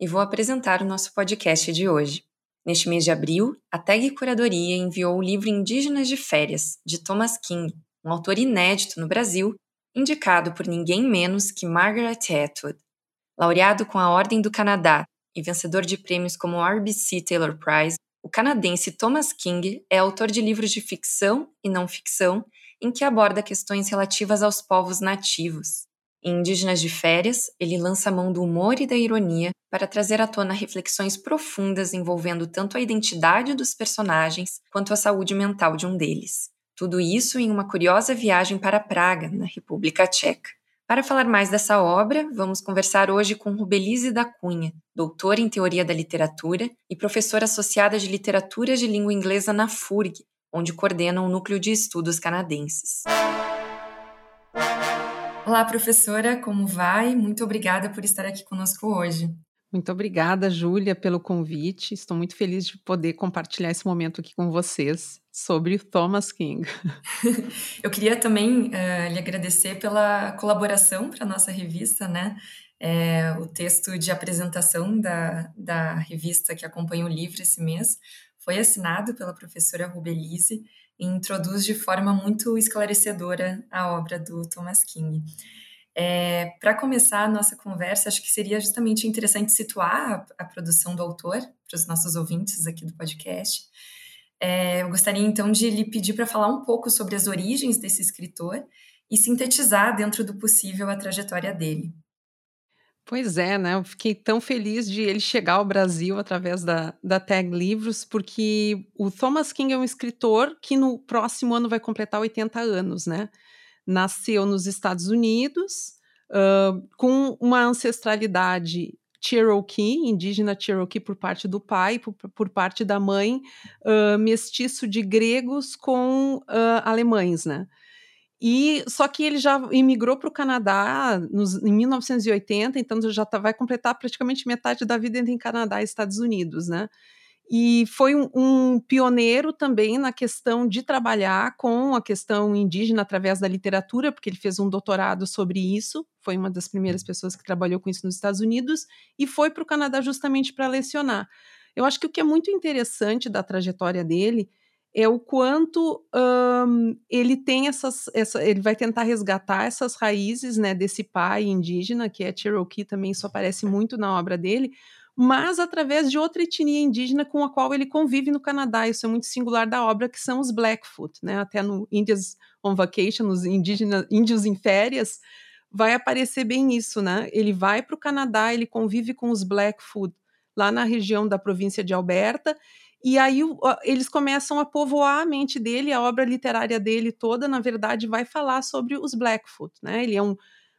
e vou apresentar o nosso podcast de hoje. Neste mês de abril, a TAG Curadoria enviou o livro Indígenas de Férias, de Thomas King, um autor inédito no Brasil, indicado por ninguém menos que Margaret Atwood. Laureado com a Ordem do Canadá e vencedor de prêmios como o RBC Taylor Prize, o canadense Thomas King é autor de livros de ficção e não ficção em que aborda questões relativas aos povos nativos. Em Indígenas de Férias, ele lança a mão do humor e da ironia para trazer à tona reflexões profundas envolvendo tanto a identidade dos personagens quanto a saúde mental de um deles. Tudo isso em uma curiosa viagem para Praga, na República Tcheca. Para falar mais dessa obra, vamos conversar hoje com Rubelize da Cunha, doutora em Teoria da Literatura e professora associada de Literatura de Língua Inglesa na FURG, onde coordena o um Núcleo de Estudos Canadenses. Olá, professora, como vai? Muito obrigada por estar aqui conosco hoje. Muito obrigada, Júlia, pelo convite. Estou muito feliz de poder compartilhar esse momento aqui com vocês sobre Thomas King. Eu queria também uh, lhe agradecer pela colaboração para a nossa revista, né? É, o texto de apresentação da, da revista que acompanha o livro esse mês foi assinado pela professora Rubelise e introduz de forma muito esclarecedora a obra do Thomas King. É, Para começar a nossa conversa, acho que seria justamente interessante situar a, a produção do autor para os nossos ouvintes aqui do podcast. É, eu gostaria então de lhe pedir para falar um pouco sobre as origens desse escritor e sintetizar dentro do possível a trajetória dele. Pois é, né? Eu fiquei tão feliz de ele chegar ao Brasil através da, da Tag Livros, porque o Thomas King é um escritor que no próximo ano vai completar 80 anos, né? Nasceu nos Estados Unidos, uh, com uma ancestralidade Cherokee, indígena Cherokee por parte do pai, por, por parte da mãe, uh, mestiço de gregos com uh, alemães, né? E só que ele já imigrou para o Canadá nos, em 1980, então já tá, vai completar praticamente metade da vida entre Canadá e Estados Unidos, né? E foi um, um, pioneiro também na questão de trabalhar com a questão indígena através da literatura, porque ele fez um doutorado sobre isso, foi uma das primeiras pessoas que trabalhou com isso nos Estados Unidos, e foi para o Canadá justamente para lecionar. Eu acho que o que é muito interessante da trajetória dele é o quanto um, ele tem essas, essa, ele vai tentar resgatar essas raízes, né, desse pai indígena, que é Cherokee, também isso aparece muito na obra dele, mas através de outra etnia indígena com a qual ele convive no Canadá. Isso é muito singular da obra, que são os Blackfoot, né, até no Indians on Vacation, os indígenas, índios em férias, vai aparecer bem isso, né? Ele vai para o Canadá, ele convive com os Blackfoot lá na região da província de Alberta e aí eles começam a povoar a mente dele, a obra literária dele toda, na verdade, vai falar sobre os Blackfoot, né? Ele é um,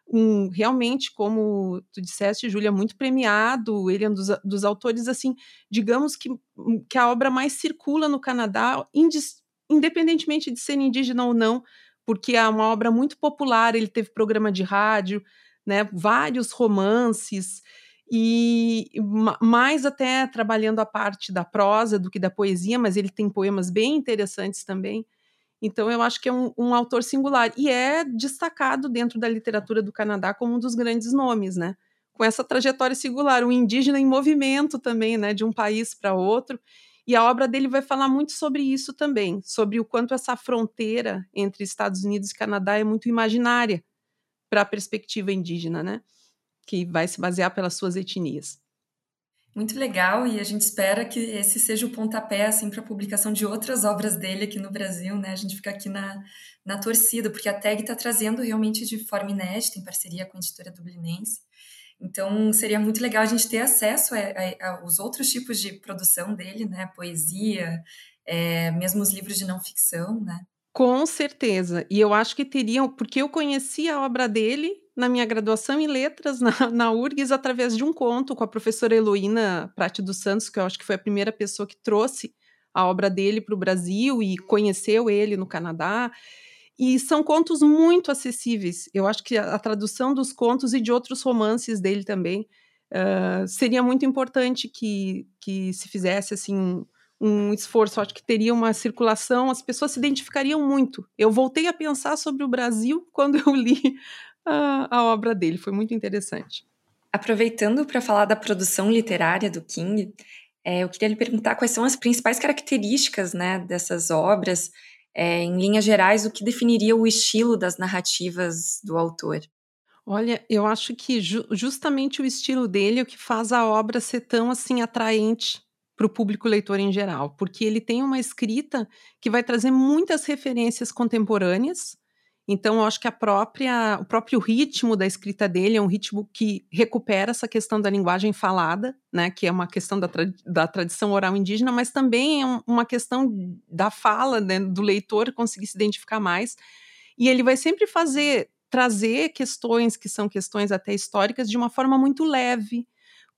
um realmente, como tu disseste, Júlia, muito premiado, ele é um dos, dos, autores, assim, digamos que, hum, que a obra mais circula no Canadá, independentemente de ser indígena ou não, porque é uma obra muito popular, ele teve programa de rádio, né, vários romances, e mais até trabalhando a parte da prosa do que da poesia, mas ele tem poemas bem interessantes também. Então eu acho que é um, um, autor singular e é destacado dentro da literatura do Canadá como um dos grandes nomes, né? Com essa trajetória singular, o indígena em movimento também, né? De um país para outro. E a obra dele vai falar muito sobre isso também, sobre o quanto essa fronteira entre Estados Unidos e Canadá é muito imaginária para a perspectiva indígena, né? Que vai se basear pelas suas etnias. Muito legal, e a gente espera que esse seja o pontapé assim, para a publicação de outras obras dele aqui no Brasil, né? A gente fica aqui na, na torcida, porque a TAG está trazendo realmente de forma inédita, em parceria com a editora dublinense. Então, seria muito legal a gente ter acesso aos outros tipos de produção dele, né? Poesia, é, mesmo os livros de não ficção, né? Com certeza. E eu acho que teriam, porque eu conheci a obra dele na minha graduação em letras na, na URGS através de um conto com a professora Heloína Prate dos Santos, que eu acho que foi a primeira pessoa que trouxe a obra dele para o Brasil e conheceu ele no Canadá. E são contos muito acessíveis. Eu acho que a, a tradução dos contos e de outros romances dele também uh, seria muito importante que, que se fizesse assim um, esforço. Acho que teria uma circulação, as pessoas se identificariam muito. Eu voltei a pensar sobre o Brasil quando eu li a, a obra dele. Foi muito interessante. Aproveitando para falar da produção literária do King, é, eu queria lhe perguntar quais são as principais características né, dessas obras, é, em linhas gerais, o que definiria o estilo das narrativas do autor. Olha, eu acho que ju justamente o estilo dele é o que faz a obra ser tão assim atraente para o público leitor em geral, porque ele tem uma escrita que vai trazer muitas referências contemporâneas, então, eu acho que a própria, o próprio ritmo da escrita dele é um ritmo que recupera essa questão da linguagem falada, né, que é uma questão da, tra da tradição oral indígena, mas também é um, uma questão da fala né, do leitor conseguir se identificar mais. E ele vai sempre fazer, trazer questões que são questões até históricas de uma forma muito leve,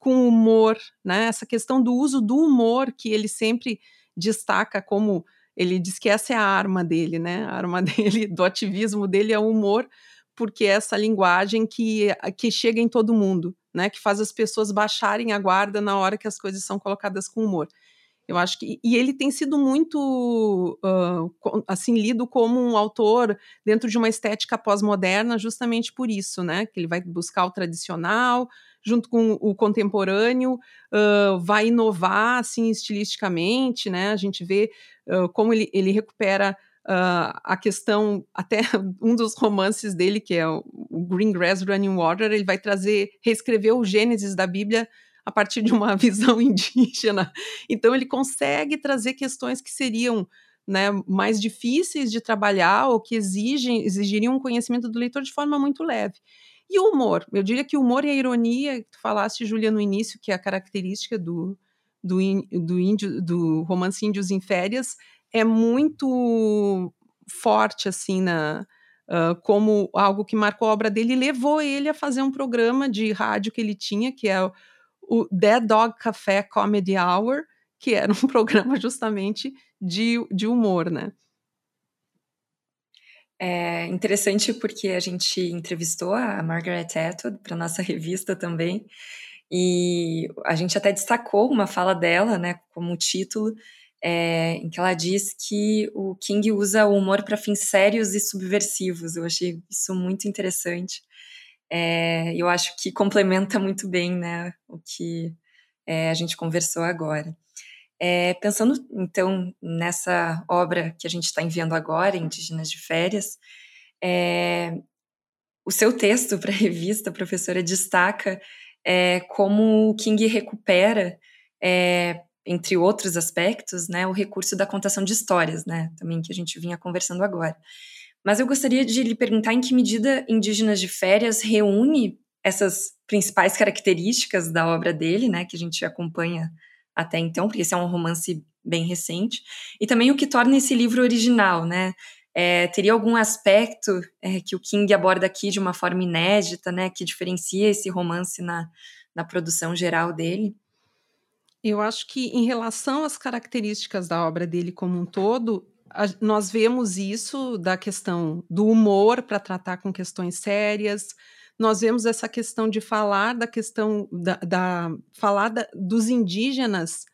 com humor, né? Essa questão do uso do humor que ele sempre destaca como ele diz que essa é a arma dele, né? A arma dele, do ativismo dele é o humor, porque é essa linguagem que, que chega em todo mundo, né? Que faz as pessoas baixarem a guarda na hora que as coisas são colocadas com humor. Eu acho que e ele tem sido muito uh, assim lido como um autor dentro de uma estética pós-moderna, justamente por isso, né? Que ele vai buscar o tradicional junto com o contemporâneo, uh, vai inovar assim estilisticamente, né? A gente vê uh, como ele, ele recupera a questão, até um dos romances dele, que é o Green Grass Running Water, ele vai trazer, reescrever o Gênesis da Bíblia a partir de uma visão indígena. Então ele consegue trazer questões que seriam né, mais difíceis de trabalhar ou que exigem, exigiriam um conhecimento do leitor de forma muito leve. E o humor, eu diria que o humor e a ironia, que tu falaste, Júlia, no início, que é a característica do, do, do, índio, do romance Índios em Férias, é muito forte, assim, na, uh, como algo que marcou a obra dele e levou ele a fazer um programa de rádio que ele tinha, que é o, Dead Dog Café Comedy Hour, que era um programa justamente de, de humor, né? É interessante porque a gente entrevistou a Margaret Atwood para nossa revista também, e a gente até destacou uma fala dela, né, como título, é, em que ela diz que o King usa o humor para fins sérios e subversivos. Eu achei isso muito interessante. É, eu acho que complementa muito bem, né, o que é, a gente conversou agora. É, pensando, então, nessa obra que a gente está enviando agora, Indígenas de Férias, é, o seu texto para a revista, professora, destaca é, como o King recupera, é, entre outros aspectos, né, o recurso da contação de histórias, né, também que a gente vinha conversando agora. Mas eu gostaria de lhe perguntar em que medida Indígenas de Férias reúne essas principais características da obra dele, né, que a gente acompanha até então, porque esse é um romance bem recente, e também o que torna esse livro original, né? É, teria algum aspecto é, que o King aborda aqui de uma forma inédita, né, que diferencia esse romance na, na produção geral dele? Eu acho que, em relação às características da obra dele como um todo, a, nós vemos isso da questão do humor para tratar com questões sérias, nós vemos essa questão de falar da questão da, da falar dos indígenas,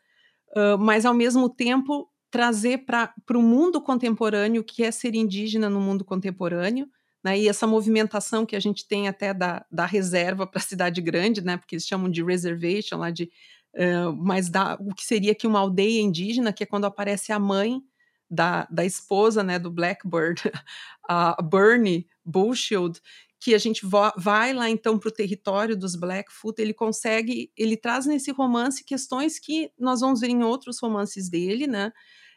uh, mas ao mesmo tempo trazer para o mundo contemporâneo o que é ser indígena no mundo contemporâneo, né? E essa movimentação que a gente tem até da, da reserva para a cidade grande, né? Porque eles chamam de reservation lá de uh, mas da, o que seria aqui uma aldeia indígena, que é quando aparece a mãe da, da esposa né, do Blackbird, a Bernie Bullshield, que a gente vai lá então para o território dos Blackfoot, ele consegue, ele traz nesse romance questões que nós vamos ver em outros romances dele, né?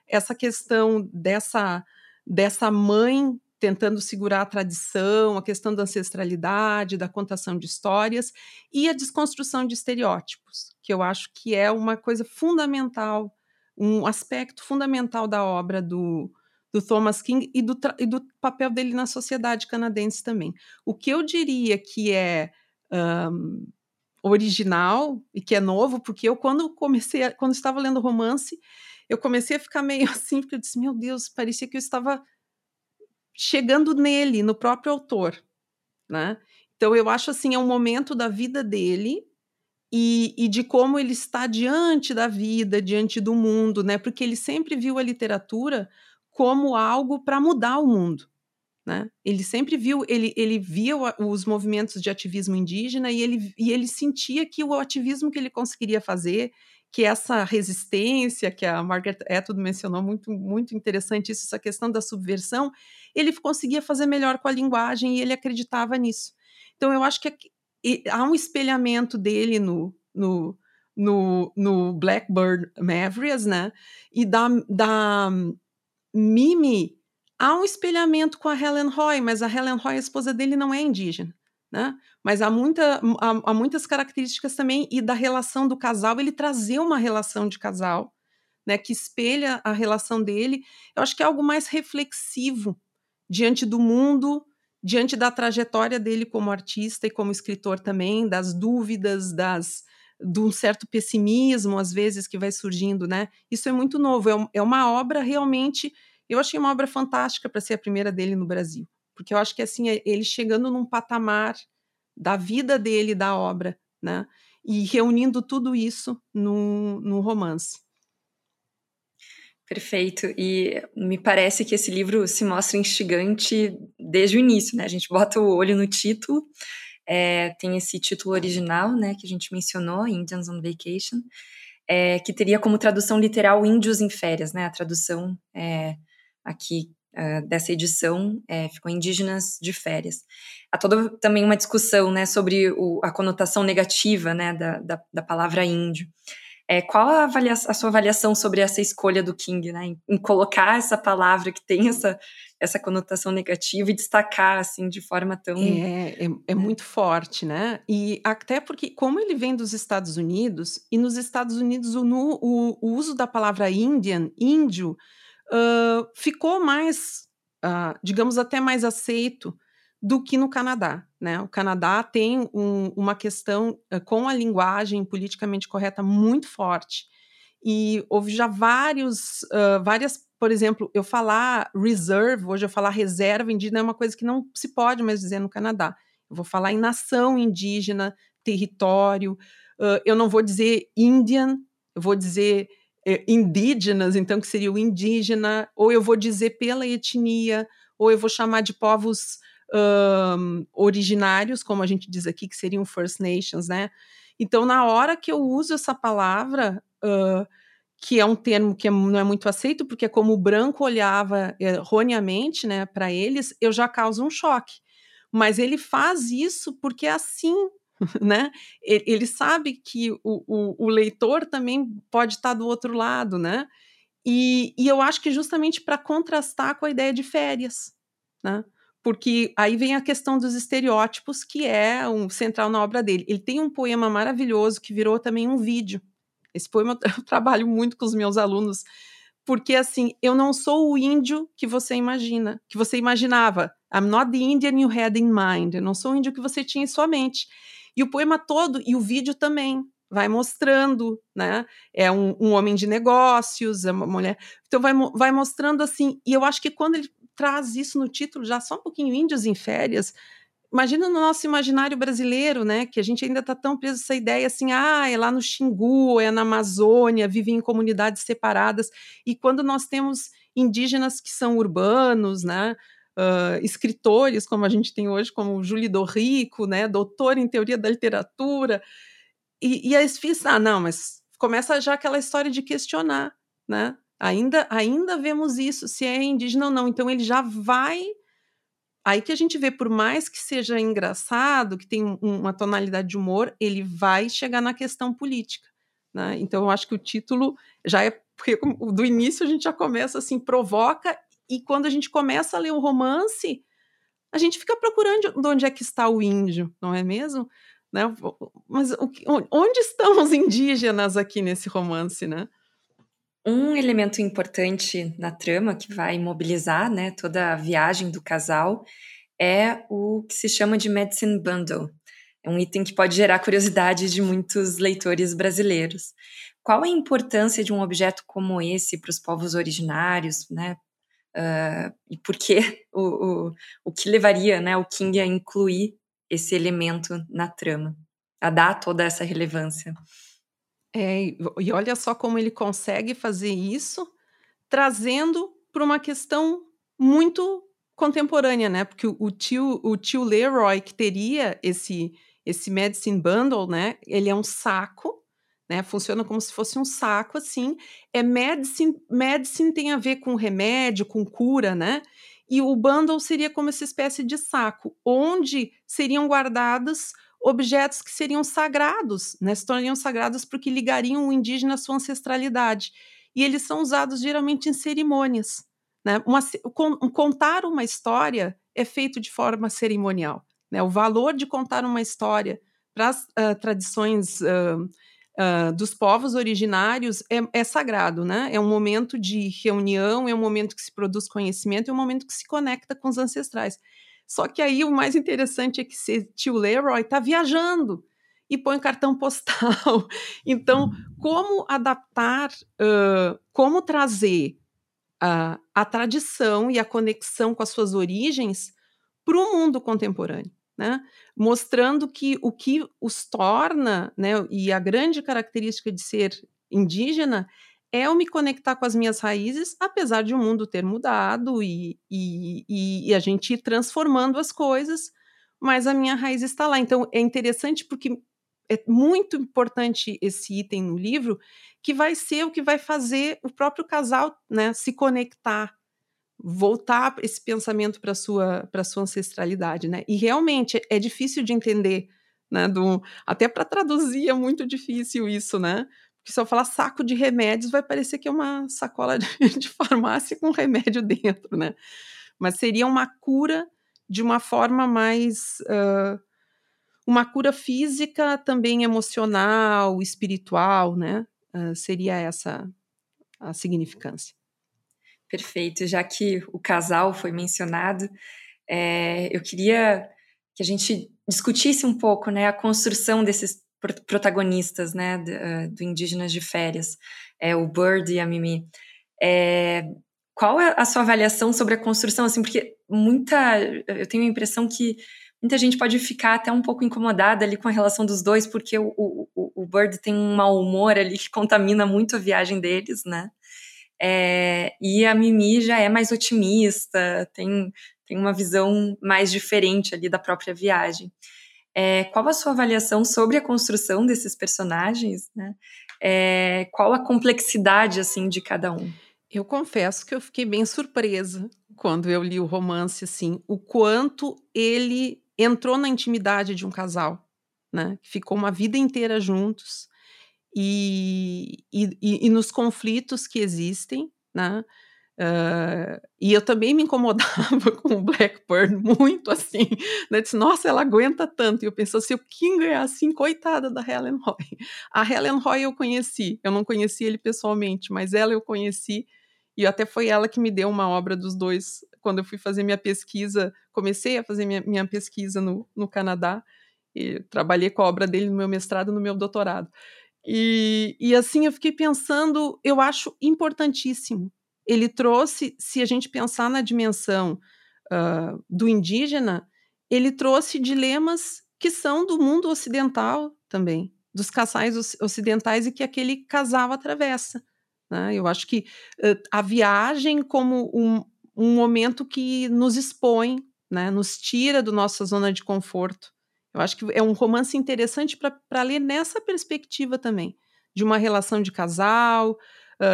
Essa questão dessa dessa mãe tentando segurar a tradição, a questão da ancestralidade, da contação de histórias e a desconstrução de estereótipos, que eu acho que é uma coisa fundamental, um aspecto fundamental da obra do do Thomas King e do, e do papel dele na sociedade canadense também. O que eu diria que é um, original e que é novo, porque eu, quando comecei, a, quando estava lendo romance, eu comecei a ficar meio assim, porque eu disse, meu Deus, parecia que eu estava chegando nele, no próprio autor, né? Então eu acho assim, é um momento da vida dele e, e, de como ele está diante da vida, diante do mundo, né? Porque ele sempre viu a literatura como algo para mudar o mundo. Né? Ele sempre viu, ele, ele via os movimentos de ativismo indígena e ele, e ele sentia que o ativismo que ele conseguiria fazer, que essa resistência que a Margaret Atwood mencionou, muito, muito interessante isso, essa questão da subversão, ele conseguia fazer melhor com a linguagem e ele acreditava nisso. Então, eu acho que há um espelhamento dele no, no, no, no Blackbird Mavericks, né? E da, da Mimi há um espelhamento com a Helen Roy, mas a Helen Roy, a esposa dele, não é indígena. Né? Mas há, muita, há, há, muitas características também, e da relação do casal, ele trazer uma relação de casal, né, que espelha a relação dele. Eu acho que é algo mais reflexivo diante do mundo, diante da trajetória dele como artista e como escritor também, das dúvidas, das de um certo pessimismo às vezes que vai surgindo, né? Isso é muito novo, é, é uma obra realmente eu achei uma obra fantástica para ser a primeira dele no Brasil, porque eu acho que assim é ele chegando num patamar da vida dele, da obra, né? E reunindo tudo isso num, num romance. Perfeito. E me parece que esse livro se mostra instigante desde o início, né? A gente bota o olho no título, é, tem esse título original, né, que a gente mencionou, Indians on Vacation, é, que teria como tradução literal Índios em Férias, né? A tradução é, aqui uh, dessa edição é, ficou Indígenas de Férias. Há toda também uma discussão né, sobre o, a conotação negativa né, da, da, da palavra índio. É, qual a, a, sua avaliação sobre essa escolha do King, né, em, em, colocar essa palavra que tem essa, essa conotação negativa e destacar assim de forma tão é, é, é, muito forte, né? E até porque como ele vem dos Estados Unidos e nos Estados Unidos o, o, o uso da palavra Indian, índio, uh, ficou mais, uh, digamos, até mais aceito do que no Canadá. Né? O Canadá tem um, uma questão uh, com a linguagem politicamente correta muito forte. E houve já vários, várias, por exemplo, eu falar reserve, hoje eu falar reserva indígena é uma coisa que não se pode mais dizer no Canadá. Eu vou falar em nação indígena, território, eu não vou dizer Indian, eu vou dizer é, indígenas, então que seria o indígena, ou eu vou dizer pela etnia, ou eu vou chamar de povos um, originários, como a gente diz aqui, que seriam First Nations, né? Então, na hora que eu uso essa palavra, uh, que é um termo que é não é muito aceito, porque é como o branco olhava erroneamente né, para eles, eu já causo um choque. Mas ele faz isso porque é assim né? Ele sabe que o, o, o leitor também pode estar do outro lado, né? E, e eu acho que justamente para contrastar com a ideia de férias, né? Porque aí vem a questão dos estereótipos, que é um central na obra dele. Ele tem um poema maravilhoso que virou também um vídeo. Esse poema eu trabalho muito com os meus alunos, porque assim, eu não sou o índio que você imagina, que você imaginava. I'm not the Indian you had in mind. Eu não sou o índio que você tinha em sua mente. E o poema todo, e o vídeo também, vai mostrando, né? É um, um homem de negócios, é uma mulher. Então vai, vai mostrando assim. E eu acho que quando ele traz isso no título, já só um pouquinho Índios em férias, imagina no nosso imaginário brasileiro, né, que a gente ainda está tão preso a essa ideia assim, ah, é lá no Xingu, é na Amazônia, vivem em comunidades separadas, e quando nós temos indígenas que são urbanos, né, uh, escritores, como a gente tem hoje, como Julie Dorrico, né, doutor em teoria da literatura, e, e aí fiz, ah, não, mas começa já aquela história de questionar, né? Ainda, ainda vemos isso, se é indígena ou não. Então ele já vai. Aí que a gente vê, por mais que seja engraçado, que tem um, uma tonalidade de humor, ele vai chegar na questão política. Né? Então eu acho que o título já é. Porque do início a gente já começa assim, provoca e quando a gente começa a ler o romance, a gente fica procurando de onde é que está o índio, não é mesmo? Né? Mas onde estão os indígenas aqui nesse romance, né? Um elemento importante na trama que vai mobilizar né, toda a viagem do casal é o que se chama de Medicine Bundle. É um item que pode gerar curiosidade de muitos leitores brasileiros. Qual a importância de um objeto como esse para os povos originários, né? Uh, e por que o, o, o que levaria né, o King a incluir esse elemento na trama, a dar toda essa relevância? É, e olha só como ele consegue fazer isso, trazendo para uma questão muito contemporânea, né? Porque o, tio, o tio Leroy, que teria esse, esse medicine bundle, né? Ele é um saco, né? Funciona como se fosse um saco, assim. É medicine, medicine tem a ver com remédio, com cura, né? E o bundle seria como essa espécie de saco, onde seriam guardados objetos que seriam sagrados, né? se tornariam sagrados porque ligariam o indígena à sua ancestralidade. E eles são usados geralmente em cerimônias. Né? Uma, contar uma história é feito de forma cerimonial. Né? O valor de contar uma história para as uh, tradições uh, uh, dos povos originários é, é, sagrado, né? É um momento de reunião, é um momento que se produz conhecimento, é um momento que se conecta com os ancestrais. Só que aí o mais interessante é que esse tio Leroy está viajando e põe cartão postal. Então, como adaptar, uh, como trazer a, a tradição e a conexão com as suas origens para o mundo contemporâneo? Né? Mostrando que o que os torna, né, e a grande característica de ser indígena é eu me conectar com as minhas raízes, apesar de o mundo ter mudado e, e, e, a gente ir transformando as coisas, mas a minha raiz está lá. Então é interessante porque é muito importante esse item no livro, que vai ser o que vai fazer o próprio casal né, se conectar, voltar esse pensamento para a sua, sua ancestralidade. Né? E realmente é difícil de entender. Né, do, até para traduzir é muito difícil isso, né? Porque se eu falar saco de remédios, vai parecer que é uma sacola de, farmácia com remédio dentro, né? Mas seria uma cura de uma forma mais. Uh, uma cura física, também emocional, espiritual, né? Uh, seria essa a significância. Perfeito. Já que o casal foi mencionado, é, eu queria que a gente discutisse um pouco né, a construção desses protagonistas, né, do, uh, do Indígenas de Férias, é o Bird e a Mimi. É, qual é a sua avaliação sobre a construção, assim, porque muita, eu tenho a impressão que muita gente pode ficar até um pouco incomodada ali com a relação dos dois, porque o, o, o Bird tem um mau humor ali que contamina muito a viagem deles, né, é, e a Mimi já é mais otimista, tem, tem uma visão mais diferente ali da própria viagem. É, qual a sua avaliação sobre a construção desses personagens, né? É, qual a complexidade assim de cada um? Eu confesso que eu fiquei bem surpresa quando eu li o romance, assim, o quanto ele entrou na intimidade de um casal, né? Ficou uma vida inteira juntos e, e, e, nos conflitos que existem, né? Uh, e eu também me incomodava com o Blackburn muito assim, né? Disse, nossa, ela aguenta tanto. E eu pensei, se o King é assim, coitada da Helen Roy. A Helen Roy eu conheci, eu não conheci ele pessoalmente, mas ela eu conheci, e até foi ela que me deu uma obra dos dois quando eu fui fazer minha pesquisa, comecei a fazer minha, minha pesquisa no, no Canadá, e trabalhei com a obra dele no meu mestrado no meu doutorado. E, e assim eu fiquei pensando, eu acho importantíssimo ele trouxe, se a gente pensar na dimensão uh, do indígena, ele trouxe dilemas que são do mundo ocidental também, dos casais ocidentais e que aquele casal atravessa. Né? Eu acho que uh, a viagem como um, um momento que nos expõe, né? nos tira da nossa zona de conforto. Eu acho que é um romance interessante para ler nessa perspectiva também, de uma relação de casal,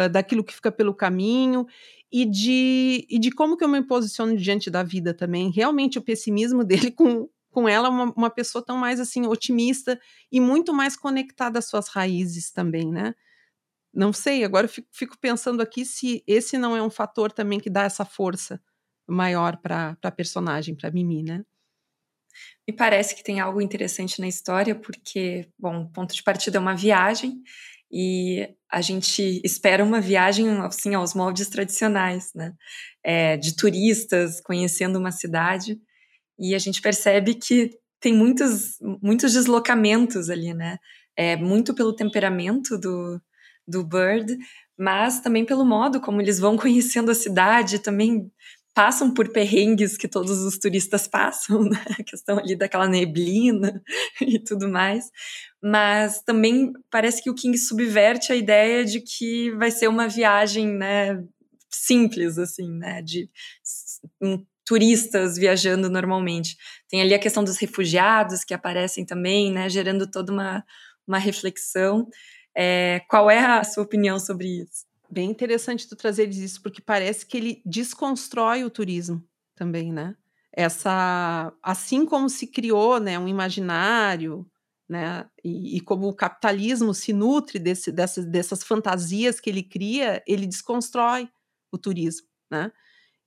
daquilo que fica pelo caminho e de, e de como que eu me posiciono diante da vida também. Realmente o pessimismo dele com, com ela, uma, uma pessoa tão mais assim otimista e muito mais conectada às suas raízes também, né? Não sei, agora eu fico, fico pensando aqui se esse não é um fator também que dá essa força maior para a personagem, para Mimi, né? Me parece que tem algo interessante na história, porque, bom, o ponto de partida é uma viagem, e a gente espera uma viagem assim aos moldes tradicionais, né? É, de turistas conhecendo uma cidade e a gente percebe que tem muitos muitos deslocamentos ali, né? É muito pelo temperamento do, do Bird, mas também pelo modo como eles vão conhecendo a cidade, também passam por perrengues que todos os turistas passam, né? a questão ali daquela neblina e tudo mais. Mas também parece que o King subverte a ideia de que vai ser uma viagem, né, simples assim, né, de um, turistas viajando normalmente. Tem ali a questão dos refugiados que aparecem também, né, gerando toda uma, uma reflexão. É, qual é a sua opinião sobre isso? Bem interessante tu trazer isso, porque parece que ele desconstrói o turismo também, né? Essa, assim como se criou, né, um imaginário, né, e, e como o capitalismo se nutre desse, dessas, dessas fantasias que ele cria, ele desconstrói o turismo, né?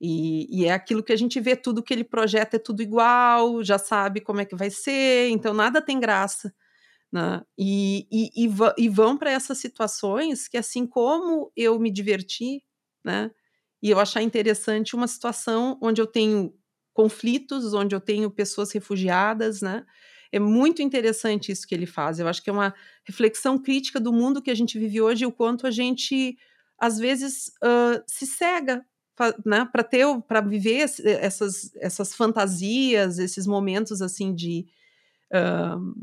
E, e, é aquilo que a gente vê, tudo que ele projeta é tudo igual, já sabe como é que vai ser, então nada tem graça. Né? E, e, e, e vão para essas situações que, assim como eu me diverti, né? e eu achar interessante uma situação onde eu tenho conflitos, onde eu tenho pessoas refugiadas, né? É muito interessante isso que ele faz. Eu acho que é uma reflexão crítica do mundo que a gente vive hoje e o quanto a gente, às vezes, uh, se cega né, para ter, para viver essas, essas fantasias, esses momentos assim de uh,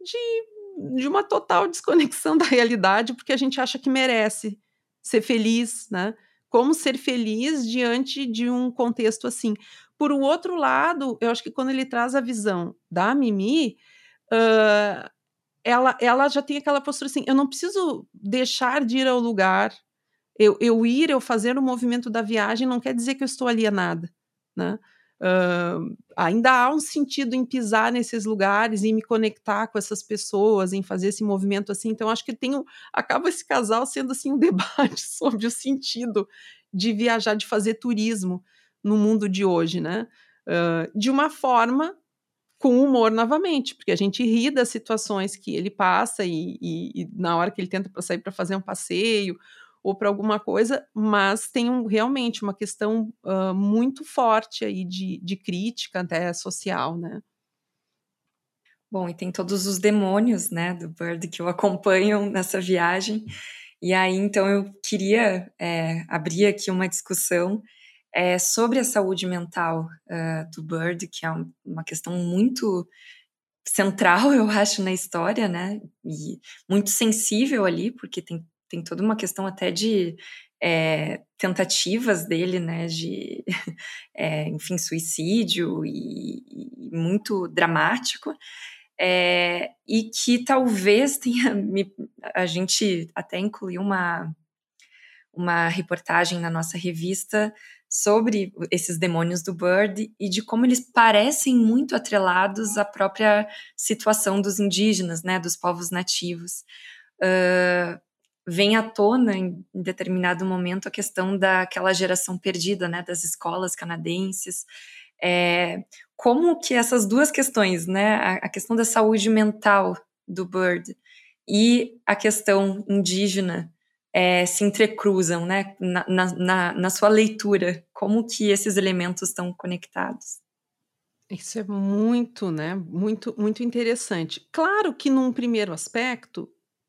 de, de uma total desconexão da realidade, porque a gente acha que merece ser feliz, né? Como ser feliz diante de um contexto assim. Por um outro lado, eu acho que quando ele traz a visão da Mimi, uh, ela, ela já tem aquela postura assim: eu não preciso deixar de ir ao lugar. Eu, eu ir, eu fazer o movimento da viagem não quer dizer que eu estou alienada, né? Uh, ainda há um sentido em pisar nesses lugares e me conectar com essas pessoas, em fazer esse movimento assim. Então, acho que tem acaba esse casal sendo assim um debate sobre o sentido de viajar, de fazer turismo no mundo de hoje, né? Uh, de uma forma com humor novamente, porque a gente ri das situações que ele passa e, e, e na hora que ele tenta sair para fazer um passeio ou para alguma coisa, mas tem um, realmente uma questão uh, muito forte aí de, de crítica até social, né? Bom, e tem todos os demônios, né, do Bird que o acompanham nessa viagem. E aí, então, eu queria é, abrir aqui uma discussão é, sobre a saúde mental uh, do Bird, que é uma questão muito central, eu acho, na história, né, e muito sensível ali, porque tem tem toda uma questão até de é, tentativas dele, né, de, é, enfim, suicídio e, e muito dramático, é, e que talvez tenha, me, a gente até incluiu uma, uma reportagem na nossa revista sobre esses demônios do Bird e de como eles parecem muito atrelados à própria situação dos indígenas, né, dos povos nativos. Uh, vem à tona em determinado momento a questão daquela geração perdida, né, das escolas canadenses. É, como que essas duas questões, né, a, questão da saúde mental do Bird e a questão indígena é, se entrecruzam, né, na, na, na sua leitura, como que esses elementos estão conectados? Isso é muito, né, muito, muito interessante. Claro que num primeiro aspecto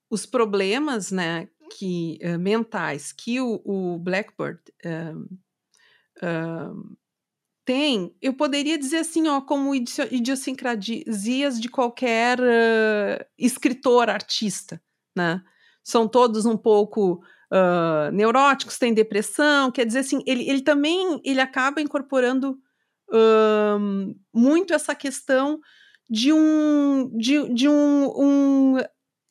os problemas, né, que uh, mentais que o, o Blackbird uh, uh, tem, eu poderia dizer assim, ó, como idiosincrasias de qualquer escritor, artista, né? São todos um pouco neuróticos, têm depressão, quer dizer assim, ele, ele também ele acaba incorporando muito essa questão de um de, de um, um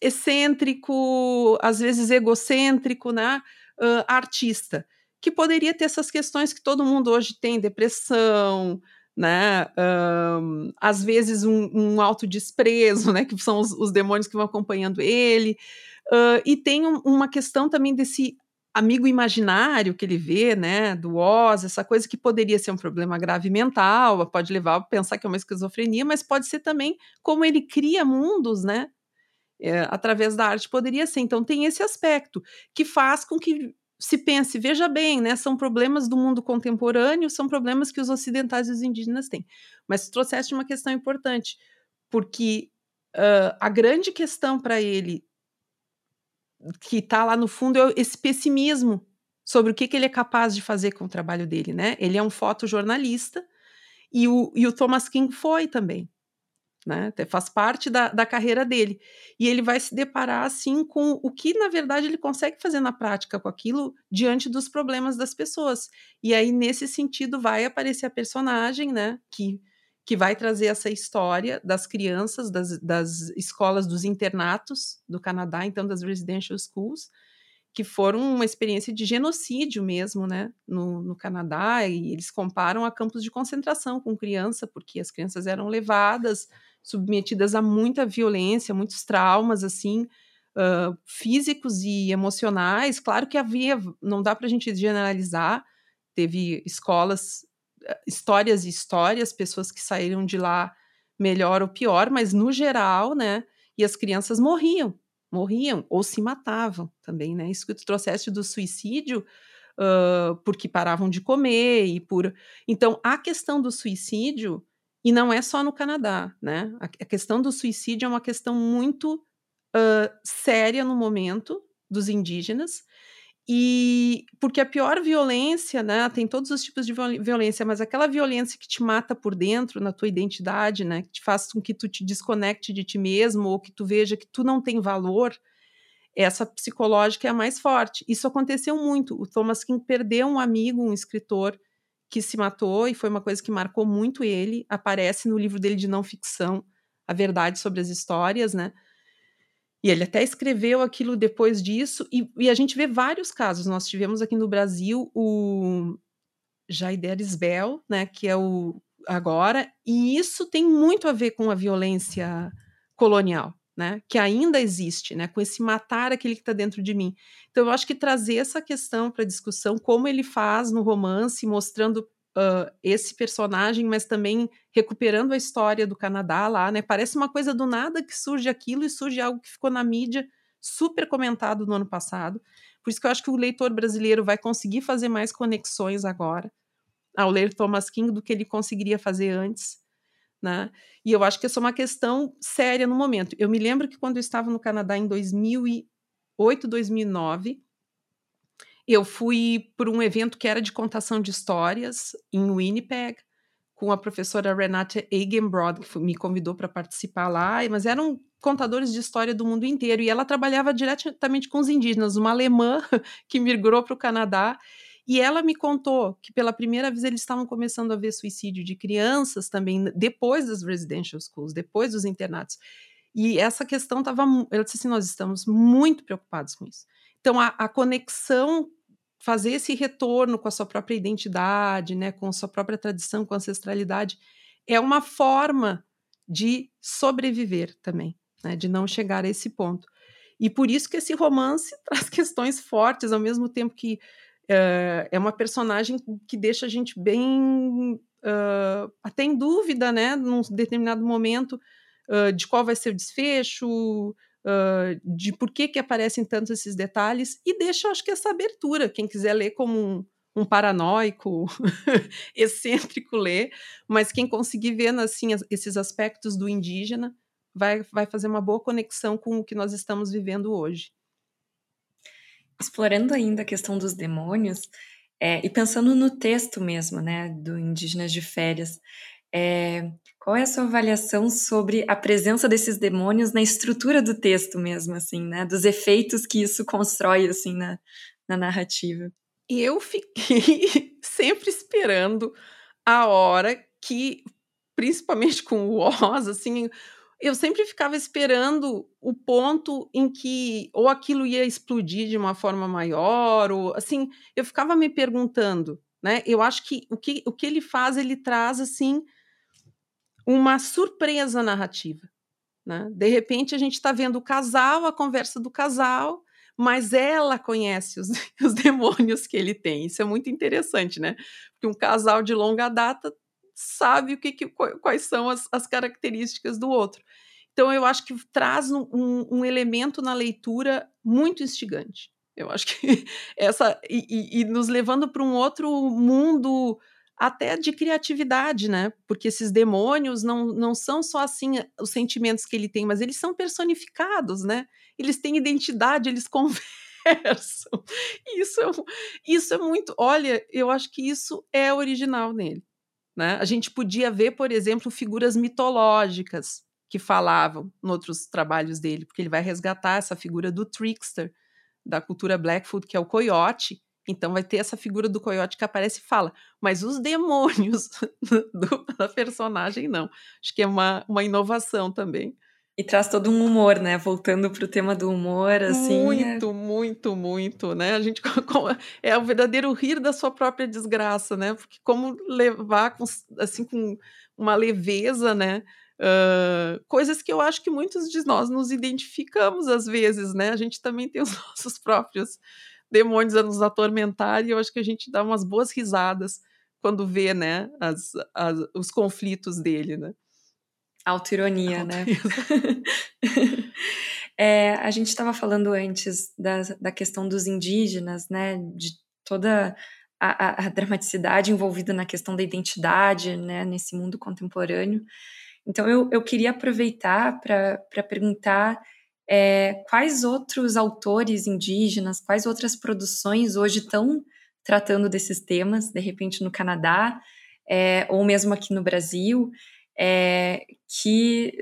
excêntrico, às vezes egocêntrico, né? Uh, artista, que poderia ter essas questões que todo mundo hoje tem, depressão, né? Às vezes um, um autodesprezo, né? Que são os, os, demônios que vão acompanhando ele. Uh, e tem um, uma questão também desse amigo imaginário que ele vê, né, do Oz, essa coisa que poderia ser um problema grave mental, pode levar a pensar que é uma esquizofrenia, mas pode ser também como ele cria mundos, né, é, através da arte poderia ser. Então tem esse aspecto que faz com que se pense, veja bem, né, são problemas do mundo contemporâneo, são problemas que os ocidentais e os indígenas têm. Mas trouxeste uma questão importante, porque uh, a grande questão para ele, que está lá no fundo, é esse pessimismo sobre o que, que, ele é capaz de fazer com o trabalho dele, né? Ele é um fotojornalista e o, e o Thomas King foi também né? Faz parte da, da carreira dele. E ele vai se deparar, assim, com o que, na verdade, ele consegue fazer na prática com aquilo diante dos problemas das pessoas. E aí, nesse sentido, vai aparecer a personagem, né? Que, que vai trazer essa história das crianças, das, das escolas, dos internatos do Canadá, então, das residential schools, que foram uma experiência de genocídio mesmo, né, no, no, Canadá, e eles comparam a campos de concentração com criança, porque as crianças eram levadas submetidas a muita violência, muitos traumas, assim, uh, físicos e emocionais. Claro que havia, não dá para a gente generalizar, teve escolas, histórias e histórias, pessoas que saíram de lá melhor ou pior, mas no geral, né, e as crianças morriam, morriam ou se matavam também, né? Isso que tu trouxeste do suicídio, uh, porque paravam de comer e por. Então, a questão do suicídio e não é só no Canadá, né? A, a questão do suicídio é uma questão muito uh, séria no momento dos indígenas. E porque a pior violência, né? Tem todos os tipos de violência, mas aquela violência que te mata por dentro, na tua identidade, né? Que te faz com que tu te desconecte de ti mesmo ou que tu veja que tu não tem valor, essa psicológica é a mais forte. Isso aconteceu muito. O Thomas King perdeu um amigo, um escritor, que se matou e foi uma coisa que marcou muito ele. Aparece no livro dele de não ficção, A Verdade sobre as Histórias, né? E ele até escreveu aquilo depois disso, e, e a gente vê vários casos. Nós tivemos aqui no Brasil o Jaider Isbel, né, que é o agora, e isso tem muito a ver com a violência colonial né, que ainda existe, né, com esse matar aquele que está dentro de mim. Então, eu acho que trazer essa questão para discussão, como ele faz no romance, mostrando uh, esse personagem, mas também recuperando a história do Canadá lá, né, parece uma coisa do nada que surge aquilo e surge algo que ficou na mídia super comentado no ano passado. Por isso que eu acho que o leitor brasileiro vai conseguir fazer mais conexões agora ao ler Thomas King do que ele conseguiria fazer antes né? E eu acho que essa é uma questão séria no momento. Eu me lembro que quando eu estava no Canadá em 2008, 2009, eu fui para um evento que era de contação de histórias em Winnipeg, com a professora Renate Eigenbrod, que me convidou para participar lá, mas eram contadores de história do mundo inteiro, e ela trabalhava diretamente com os indígenas, uma alemã que migrou para o Canadá, e ela me contou que pela primeira vez eles estavam começando a ver suicídio de crianças também, depois das residential schools, depois dos internatos. E essa questão estava. Ela disse assim: nós estamos muito preocupados com isso. Então, a, a, conexão, fazer esse retorno com a sua própria identidade, né, com a sua própria tradição, com a ancestralidade, é uma forma de sobreviver também, né, de não chegar a esse ponto. E por isso que esse romance traz questões fortes, ao mesmo tempo que é, é uma personagem que deixa a gente bem uh, até em dúvida, né, num determinado momento, uh, de qual vai ser o desfecho, uh, de por que, que aparecem tantos esses detalhes, e deixa, acho que, essa abertura. Quem quiser ler como um, um paranoico, excêntrico ler, mas quem conseguir ver assim, esses aspectos do indígena vai, vai fazer uma boa conexão com o que nós estamos vivendo hoje. Explorando ainda a questão dos demônios, é, e pensando no texto mesmo, né, do Indígenas de Férias, é, qual é a sua avaliação sobre a presença desses demônios na estrutura do texto mesmo, assim, né, dos efeitos que isso constrói, assim, na, na narrativa? Eu fiquei sempre esperando a hora que, principalmente com o Oz, assim, eu sempre ficava esperando o ponto em que ou aquilo ia explodir de uma forma maior, ou assim, eu ficava me perguntando, né? Eu acho que o que, o que ele faz, ele traz assim uma surpresa narrativa. Né? De repente a gente está vendo o casal, a conversa do casal, mas ela conhece os, os demônios que ele tem. Isso é muito interessante, né? Porque um casal de longa data sabe o que, que quais são as, as características do outro. Então, eu acho que traz um, um, elemento na leitura muito instigante. Eu acho que essa. E, e, e nos levando para um outro mundo até de criatividade, né? Porque esses demônios não, não são só assim os sentimentos que ele tem, mas eles são personificados, né? Eles têm identidade, eles conversam. Isso é, isso é muito. Olha, eu acho que isso é original nele. Né? A gente podia ver, por exemplo, figuras mitológicas que falavam em outros trabalhos dele, porque ele vai resgatar essa figura do trickster da cultura Blackfoot, que é o coiote. Então vai ter essa figura do coiote que aparece e fala, mas os demônios do, da personagem não. Acho que é uma, uma inovação também. E traz todo um humor, né? Voltando para o tema do humor, assim. Muito, é... muito, muito, né? A gente é o verdadeiro rir da sua própria desgraça, né? Porque como levar com, assim com uma leveza, né? Uh, coisas que eu acho que muitos de nós nos identificamos às vezes, né? A gente também tem os nossos próprios demônios a nos atormentar e eu acho que a gente dá umas boas risadas quando vê, né, as, as os conflitos dele, né? Autoironia, né? é, a gente estava falando antes da, da questão dos indígenas, né? De toda a, a, dramaticidade envolvida na questão da identidade, né? Nesse mundo contemporâneo. Então, eu, eu queria aproveitar para perguntar é, quais outros autores indígenas, quais outras produções hoje estão tratando desses temas, de repente no Canadá, é, ou mesmo aqui no Brasil, é, que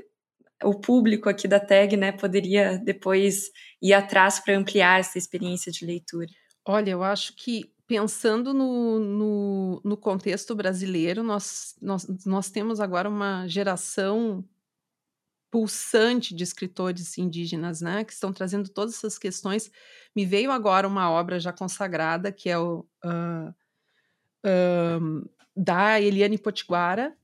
o público aqui da TAG né, poderia depois ir atrás para ampliar essa experiência de leitura? Olha, eu acho que pensando no, no, no contexto brasileiro, nós, nós, nós temos agora uma geração pulsante de escritores indígenas, né, que estão trazendo todas essas questões. Me veio agora uma obra já consagrada, que é o uh, da Eliane Potiguara,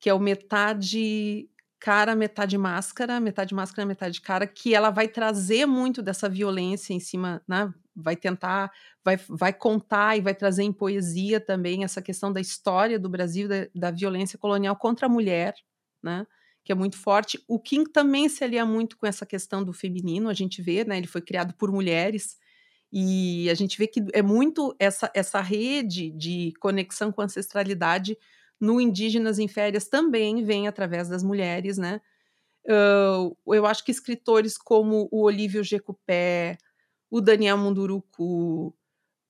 que é o metade cara, metade máscara, metade máscara, metade cara, que ela vai trazer muito dessa violência em cima, né? Vai tentar, vai, vai contar e vai trazer em poesia também essa questão da história do Brasil, da, da violência colonial contra a mulher, né? Que é muito forte. O King também se alia muito com essa questão do feminino, a gente vê, né? Ele foi criado por mulheres, e a gente vê que é muito essa, essa rede de conexão com a ancestralidade no Indígenas em Férias também vem através das mulheres, né? Uh, eu acho que escritores como o Olívio Jecupé, o Daniel Munduruku,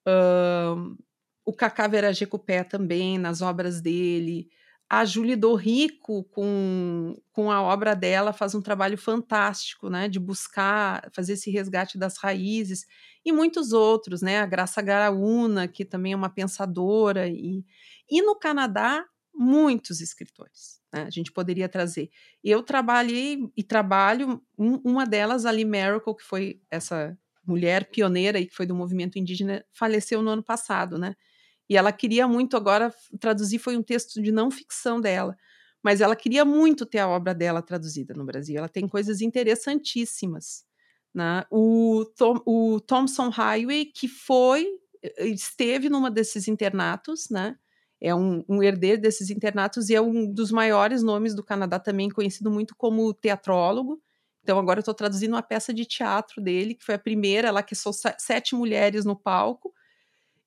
uh, o Cacá Vera Jecupé também, nas obras dele, a Julie Dorrico, com, com a obra dela, faz um trabalho fantástico, né, de buscar fazer esse resgate das raízes, e muitos outros, né, a Graça Garaúna, que também é uma pensadora, e, e no Canadá muitos escritores. Né? A gente poderia trazer. Eu trabalhei e trabalho, um, uma delas, Ali Miracle, que foi essa mulher pioneira e que foi do movimento indígena, faleceu no ano passado, né? E ela queria muito agora traduzir, foi um texto de não ficção dela, mas ela queria muito ter a obra dela traduzida no Brasil. Ela tem coisas interessantíssimas. Né? O, Tom, o Thompson Highway, que foi, esteve numa desses internatos, né? é um, um, herdeiro desses internatos e é um dos maiores nomes do Canadá também, conhecido muito como teatrólogo. Então agora eu estou traduzindo uma peça de teatro dele, que foi a primeira lá, que são sete mulheres no palco,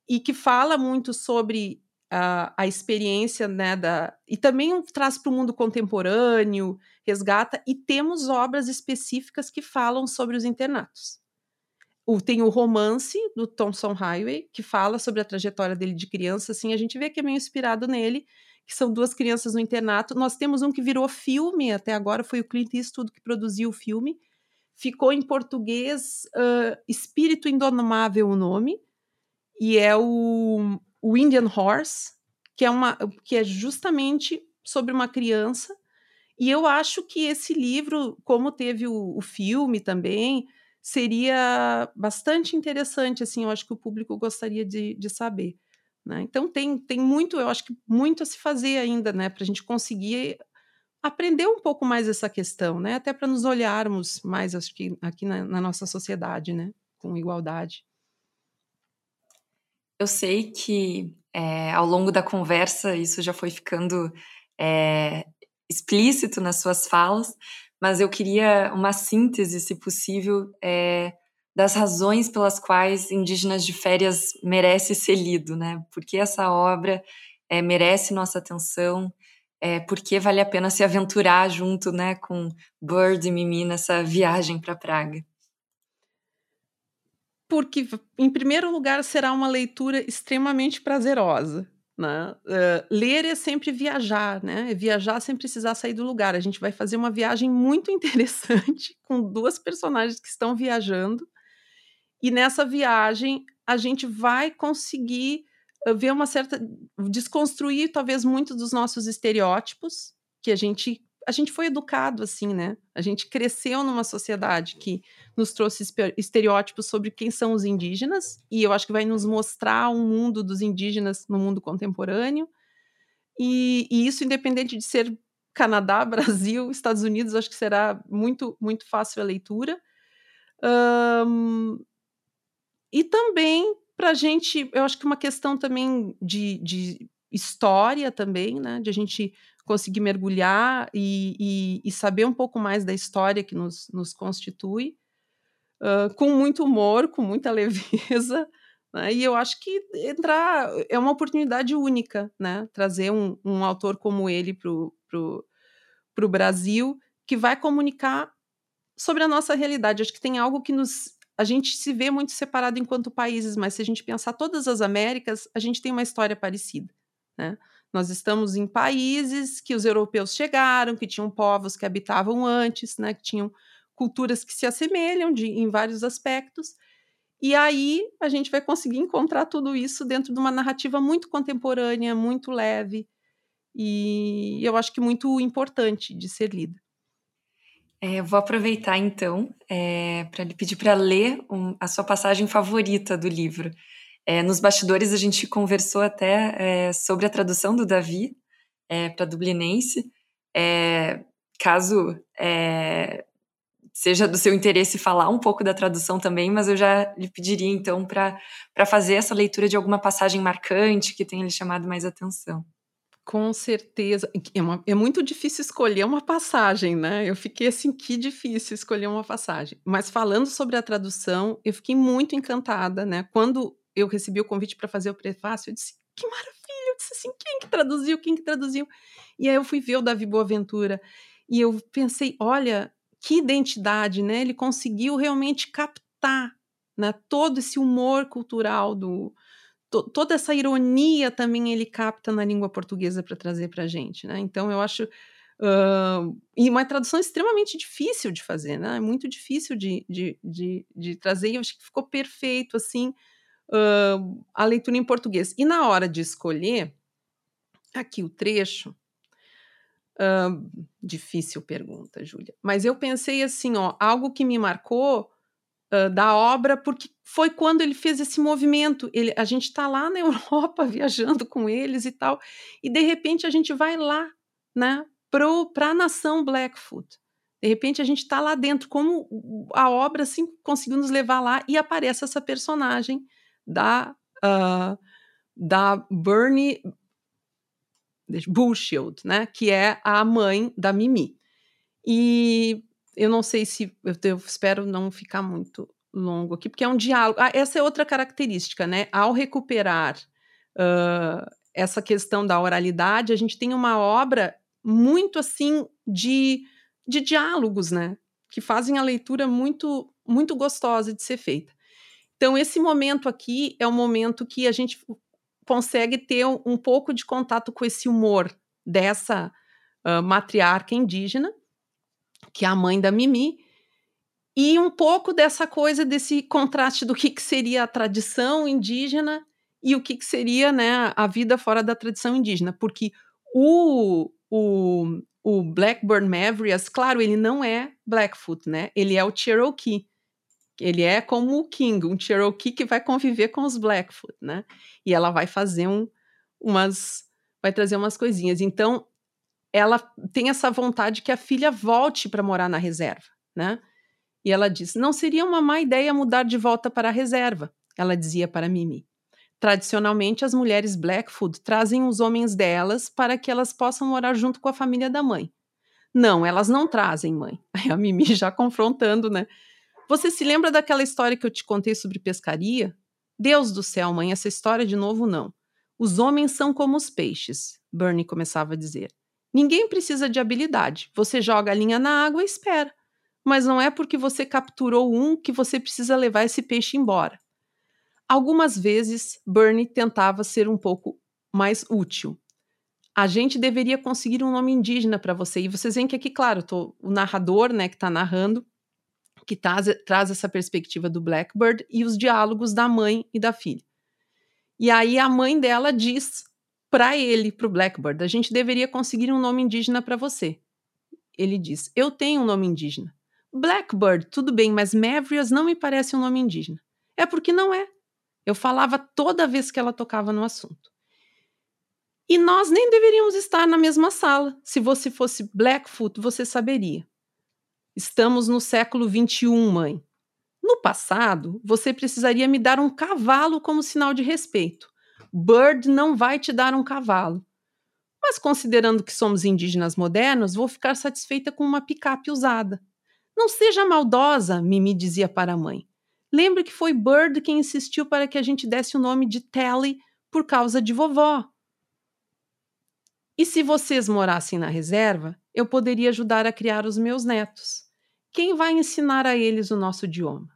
e que fala muito sobre a, a experiência, né, da, e também traz para o mundo contemporâneo, resgata, e temos obras específicas que falam sobre os internatos o, tem o romance do Thompson Highway, que fala sobre a trajetória dele de criança, assim, a gente vê que é meio inspirado nele, que são duas crianças no internato. Nós temos um que virou filme, até agora foi o Clint Eastwood que produziu o filme. Ficou em português uh, Espírito Indomável o nome, e é o, o Indian Horse, que é, uma, que é justamente sobre uma criança. E eu acho que esse livro, como teve o, o filme também, seria bastante interessante, assim, eu acho que o público gostaria de, de saber. Né? Então tem, tem muito, eu acho que muito a se fazer ainda, né, para a gente conseguir aprender um pouco mais essa questão, né, até para nos olharmos mais, acho que aqui na, na, nossa sociedade, né, com igualdade. Eu sei que é, ao longo da conversa isso já foi ficando é, explícito nas suas falas, mas eu queria uma síntese, se possível, é, das razões pelas quais Indígenas de Férias merece ser lido, né? Porque essa obra é, merece nossa atenção, é, porque vale a pena se aventurar junto, né, com Bird e Mimi nessa viagem para Praga. Porque, em primeiro lugar, será uma leitura extremamente prazerosa. Né? Uh, ler é sempre viajar, né? É viajar sem precisar sair do lugar. A gente vai fazer uma viagem muito interessante com duas personagens que estão viajando, e nessa viagem a gente vai conseguir uh, ver uma certa. desconstruir talvez muitos dos nossos estereótipos que a gente a gente foi educado assim, né? A gente cresceu numa sociedade que nos trouxe estereótipos sobre quem são os indígenas, e eu acho que vai nos mostrar um mundo dos indígenas no mundo contemporâneo. E, e isso, independente de ser Canadá, Brasil, Estados Unidos, acho que será muito, muito fácil a leitura. Um, e também para a gente, eu acho que uma questão também de, de história também, né? De a gente conseguir mergulhar e, e, e, saber um pouco mais da história que nos, nos constitui, uh, com muito humor, com muita leveza. Né? E eu acho que entrar é uma oportunidade única, né? Trazer um, um autor como ele para o Brasil, que vai comunicar sobre a nossa realidade. Acho que tem algo que nos. A gente se vê muito separado enquanto países, mas se a gente pensar todas as Américas, a gente tem uma história parecida. Né? Nós estamos em países que os europeus chegaram, que tinham povos que habitavam antes, né, que tinham culturas que se assemelham de, em vários aspectos. E aí a gente vai conseguir encontrar tudo isso dentro de uma narrativa muito contemporânea, muito leve e eu acho que muito importante de ser lida. É, vou aproveitar então é, para lhe pedir para ler um, a sua passagem favorita do livro. É, nos bastidores a gente conversou até é, sobre a tradução do Davi é, para dublinense. É, caso é, seja do seu interesse falar um pouco da tradução também, mas eu já lhe pediria então para fazer essa leitura de alguma passagem marcante que tenha lhe chamado mais atenção. Com certeza. É, uma, é, muito difícil escolher uma passagem, né? Eu fiquei assim, que difícil escolher uma passagem. Mas falando sobre a tradução, eu fiquei muito encantada, né? Quando eu recebi o convite para fazer o prefácio, eu disse, que maravilha! Eu disse assim, quem que traduziu? Quem que traduziu? E aí eu fui ver o Davi Boaventura e eu pensei, olha, que identidade, né? Ele conseguiu realmente captar né, todo esse humor cultural do to, toda essa ironia também ele capta na língua portuguesa para trazer para a gente, né? Então eu acho uh, e uma tradução extremamente difícil de fazer, né? É muito difícil de, de, de, de trazer e eu acho que ficou perfeito assim uh, a leitura em português. E na hora de escolher, aqui o trecho. Uh, difícil pergunta, Júlia. Mas eu pensei assim, ó, algo que me marcou uh, da obra, porque foi quando ele fez esse movimento. Ele, a gente está lá na Europa viajando com eles e tal, e de repente a gente vai lá, né, para a nação Blackfoot. De repente a gente está lá dentro, como a obra assim conseguiu nos levar lá e aparece essa personagem da, uh, da Bernie Bullshield, né, que é a mãe da Mimi. E eu não sei se eu, eu espero não ficar muito longo aqui, porque é um diálogo. Ah, essa é outra característica, né? Ao recuperar uh, essa questão da oralidade, a gente tem uma obra muito assim de, de diálogos, né? Que fazem a leitura muito muito gostosa de ser feita. Então, esse momento aqui é um momento que a gente consegue ter um, pouco de contato com esse humor dessa uh, matriarca indígena, que é a mãe da Mimi, e um pouco dessa coisa, desse contraste do que, que seria a tradição indígena e o que, que seria né, a vida fora da tradição indígena, porque o, o, o Blackburn Mavrias, claro, ele não é Blackfoot, né? Ele é o Cherokee. Ele é como o King, um Cherokee que vai conviver com os Blackfoot, né? E ela vai fazer um, umas. vai trazer umas coisinhas. Então, ela tem essa vontade que a filha volte para morar na reserva, né? E ela diz: não seria uma má ideia mudar de volta para a reserva, ela dizia para Mimi. Tradicionalmente, as mulheres Blackfoot trazem os homens delas para que elas possam morar junto com a família da mãe. Não, elas não trazem, mãe. Aí a Mimi já confrontando, né? Você se lembra daquela história que eu te contei sobre pescaria? Deus do céu, mãe, essa história de novo não. Os homens são como os peixes, Bernie começava a dizer. Ninguém precisa de habilidade. Você joga a linha na água e espera. Mas não é porque você capturou um que você precisa levar esse peixe embora. Algumas vezes, Bernie tentava ser um pouco mais útil. A gente deveria conseguir um nome indígena para você. E vocês veem que aqui, claro, tô, o narrador, né, que está narrando, que traz, traz essa perspectiva do Blackbird e os diálogos da mãe e da filha. E aí a mãe dela diz para ele, para o Blackbird, a gente deveria conseguir um nome indígena para você. Ele diz: Eu tenho um nome indígena. Blackbird, tudo bem, mas Mavrias não me parece um nome indígena. É porque não é. Eu falava toda vez que ela tocava no assunto. E nós nem deveríamos estar na mesma sala. Se você fosse Blackfoot, você saberia. Estamos no século XXI, mãe. No passado, você precisaria me dar um cavalo como sinal de respeito. Bird não vai te dar um cavalo. Mas considerando que somos indígenas modernos, vou ficar satisfeita com uma picape usada. Não seja maldosa, Mimi dizia para a mãe. Lembre que foi Bird quem insistiu para que a gente desse o nome de Telly por causa de vovó. E se vocês morassem na reserva, eu poderia ajudar a criar os meus netos. Quem vai ensinar a eles o nosso idioma?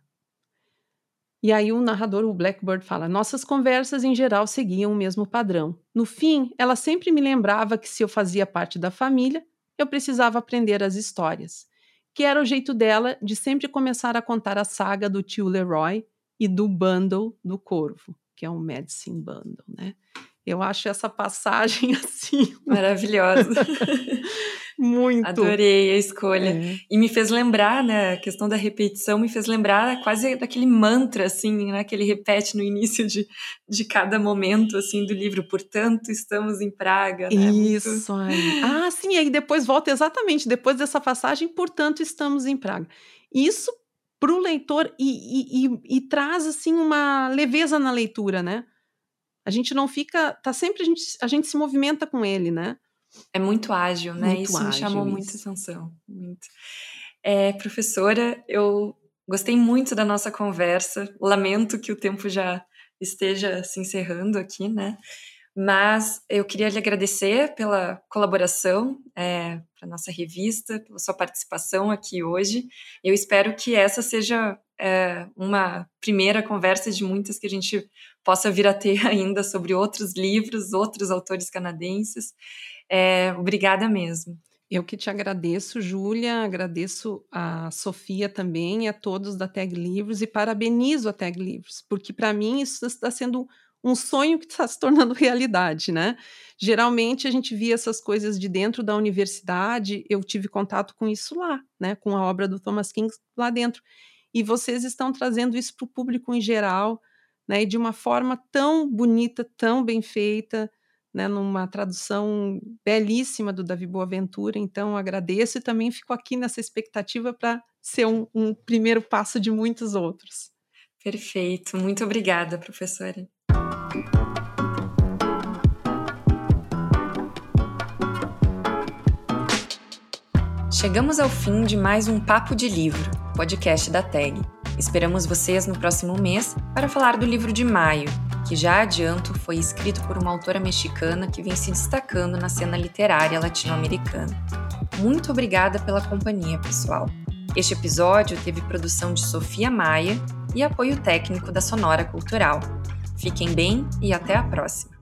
E aí o narrador, o Blackbird, fala: Nossas conversas em geral seguiam o mesmo padrão. No fim, ela sempre me lembrava que se eu fazia parte da família, eu precisava aprender as histórias. Que era o jeito dela de sempre começar a contar a saga do tio Leroy e do Bundle do Corvo, que é um Medicine Bundle, né? Eu acho essa passagem assim maravilhosa. Muito. Adorei a escolha. É. E me fez lembrar, né, a questão da repetição me fez lembrar quase daquele mantra, assim, né, que ele repete no início de, de cada momento, assim, do livro. Portanto, estamos em Praga, né? Isso Muito... aí. Ah, sim, aí depois volta exatamente, depois dessa passagem, portanto, estamos em Praga. Isso para o leitor e, e, e, e traz, assim, uma leveza na leitura, né? A gente não fica, tá sempre a gente, a gente se movimenta com ele, né? É muito ágil, né? Muito isso ágil, me chamou isso. muita atenção. Muito. É, professora, eu gostei muito da nossa conversa. Lamento que o tempo já esteja se encerrando aqui, né? Mas eu queria lhe agradecer pela colaboração é, para nossa revista, pela sua participação aqui hoje. Eu espero que essa seja é, uma primeira conversa de muitas que a gente possa vir a ter ainda sobre outros livros, outros autores canadenses. É, obrigada mesmo. Eu que te agradeço, Júlia, agradeço a Sofia também e a todos da Tag Livros e parabenizo a Tag Livros, porque para mim isso está sendo um sonho que está se tornando realidade, né? Geralmente a gente via essas coisas de dentro da universidade, eu tive contato com isso lá, né? Com a obra do Thomas King lá dentro. E vocês estão trazendo isso para o público em geral, né? E de uma forma tão bonita, tão bem feita, né? Numa tradução belíssima do Davi Boaventura. Então agradeço e também fico aqui nessa expectativa para ser um, um primeiro passo de muitos outros. Perfeito, muito obrigada, professora. Chegamos ao fim de mais um Papo de Livro, podcast da TAG. Esperamos vocês no próximo mês para falar do livro de maio, que já adianto foi escrito por uma autora mexicana que vem se destacando na cena literária latino-americana. Muito obrigada pela companhia, pessoal. Este episódio teve produção de Sofia Maia e apoio técnico da Sonora Cultural. Fiquem bem e até a próxima!